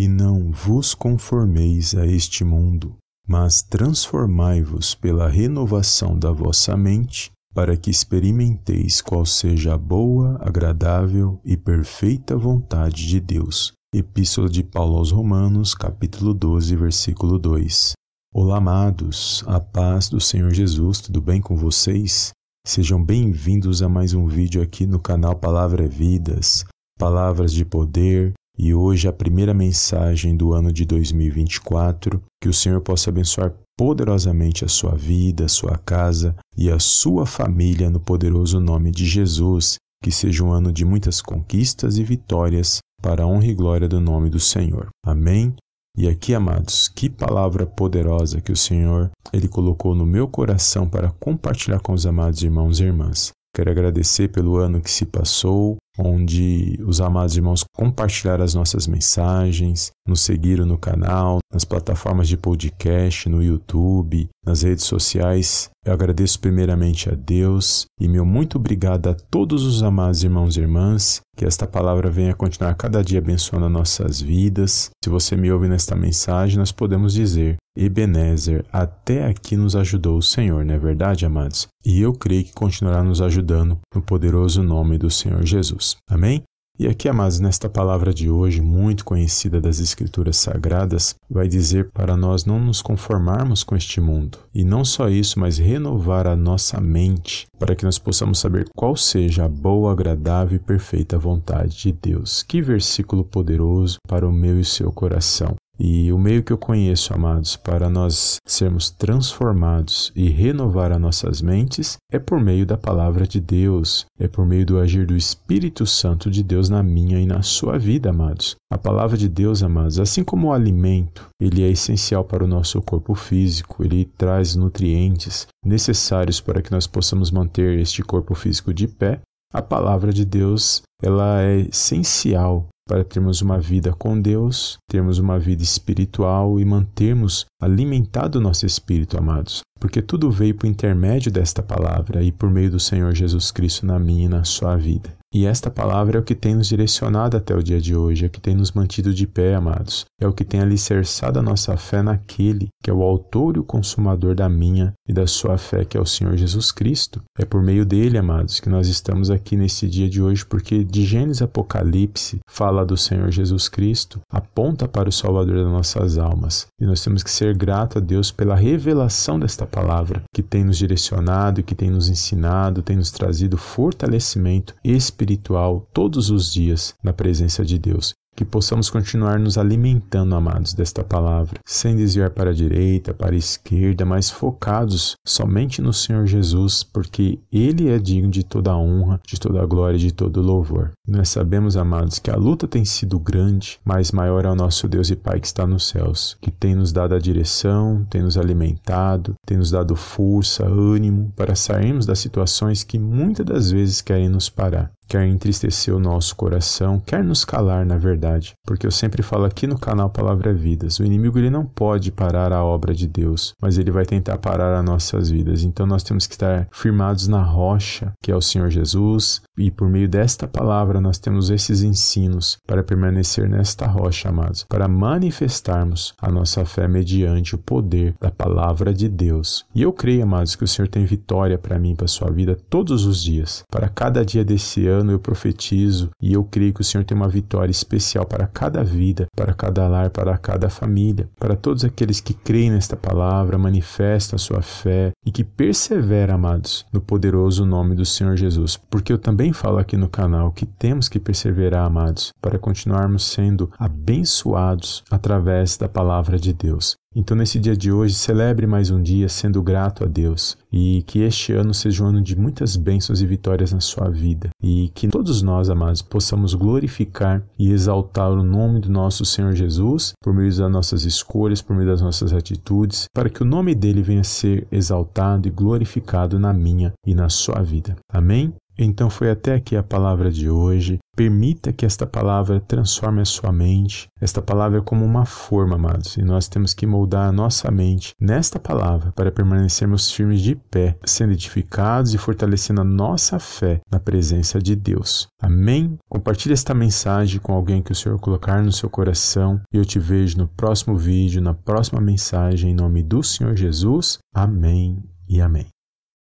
E não vos conformeis a este mundo, mas transformai-vos pela renovação da vossa mente, para que experimenteis qual seja a boa, agradável e perfeita vontade de Deus. Epístola de Paulo aos Romanos, capítulo 12, versículo 2. Olá, amados, a paz do Senhor Jesus, tudo bem com vocês? Sejam bem-vindos a mais um vídeo aqui no canal Palavra é Vidas, palavras de poder, e hoje a primeira mensagem do ano de 2024, que o Senhor possa abençoar poderosamente a sua vida, a sua casa e a sua família no poderoso nome de Jesus, que seja um ano de muitas conquistas e vitórias para a honra e glória do nome do Senhor. Amém. E aqui, amados, que palavra poderosa que o Senhor ele colocou no meu coração para compartilhar com os amados irmãos e irmãs. Quero agradecer pelo ano que se passou, onde os amados irmãos compartilharam as nossas mensagens, nos seguiram no canal, nas plataformas de podcast, no YouTube, nas redes sociais. Eu agradeço primeiramente a Deus e meu muito obrigado a todos os amados irmãos e irmãs. Que esta palavra venha continuar cada dia abençoando nossas vidas. Se você me ouve nesta mensagem, nós podemos dizer: Ebenezer, até aqui nos ajudou o Senhor, não é verdade, amados? E eu creio que continuará nos ajudando no poderoso nome do Senhor Jesus. Amém? E aqui, amados, nesta palavra de hoje, muito conhecida das Escrituras Sagradas, vai dizer para nós não nos conformarmos com este mundo. E não só isso, mas renovar a nossa mente, para que nós possamos saber qual seja a boa, agradável e perfeita vontade de Deus. Que versículo poderoso para o meu e seu coração. E o meio que eu conheço, amados, para nós sermos transformados e renovar as nossas mentes é por meio da palavra de Deus, é por meio do agir do Espírito Santo de Deus na minha e na sua vida, amados. A palavra de Deus, amados, assim como o alimento, ele é essencial para o nosso corpo físico, ele traz nutrientes necessários para que nós possamos manter este corpo físico de pé. A palavra de Deus, ela é essencial para termos uma vida com Deus, termos uma vida espiritual e mantermos alimentado o nosso espírito, amados. Porque tudo veio por intermédio desta palavra e por meio do Senhor Jesus Cristo na minha e na sua vida. E esta palavra é o que tem nos direcionado até o dia de hoje, é o que tem nos mantido de pé, amados. É o que tem alicerçado a nossa fé naquele que é o autor e o consumador da minha e da sua fé, que é o Senhor Jesus Cristo. É por meio dele, amados, que nós estamos aqui nesse dia de hoje, porque de Gênesis Apocalipse fala do Senhor Jesus Cristo, aponta para o Salvador das nossas almas. E nós temos que ser grato a Deus pela revelação desta palavra, que tem nos direcionado, que tem nos ensinado, tem nos trazido fortalecimento espiritual todos os dias na presença de Deus que possamos continuar nos alimentando, amados, desta palavra, sem desviar para a direita, para a esquerda, mas focados somente no Senhor Jesus, porque Ele é digno de toda a honra, de toda a glória e de todo o louvor. Nós sabemos, amados, que a luta tem sido grande, mas maior é o nosso Deus e Pai que está nos céus, que tem nos dado a direção, tem nos alimentado, tem nos dado força, ânimo para sairmos das situações que muitas das vezes querem nos parar quer entristecer o nosso coração, quer nos calar, na verdade. Porque eu sempre falo aqui no canal Palavra Vidas, o inimigo ele não pode parar a obra de Deus, mas ele vai tentar parar as nossas vidas. Então nós temos que estar firmados na rocha, que é o Senhor Jesus, e por meio desta palavra nós temos esses ensinos para permanecer nesta rocha, amados, para manifestarmos a nossa fé mediante o poder da palavra de Deus. E eu creio, amados, que o Senhor tem vitória para mim, para sua vida todos os dias. Para cada dia desse ano ano eu profetizo e eu creio que o Senhor tem uma vitória especial para cada vida, para cada lar, para cada família, para todos aqueles que creem nesta palavra, manifestam a sua fé e que perseveram, amados, no poderoso nome do Senhor Jesus. Porque eu também falo aqui no canal que temos que perseverar, amados, para continuarmos sendo abençoados através da palavra de Deus. Então, nesse dia de hoje, celebre mais um dia sendo grato a Deus e que este ano seja um ano de muitas bênçãos e vitórias na sua vida e que todos nós, amados, possamos glorificar e exaltar o nome do nosso Senhor Jesus por meio das nossas escolhas, por meio das nossas atitudes, para que o nome dele venha a ser exaltado e glorificado na minha e na sua vida. Amém? Então foi até aqui a palavra de hoje. Permita que esta palavra transforme a sua mente. Esta palavra é como uma forma, amados, e nós temos que moldar a nossa mente nesta palavra para permanecermos firmes de pé, sendo edificados e fortalecendo a nossa fé na presença de Deus. Amém? Compartilhe esta mensagem com alguém que o Senhor colocar no seu coração e eu te vejo no próximo vídeo, na próxima mensagem, em nome do Senhor Jesus. Amém e amém.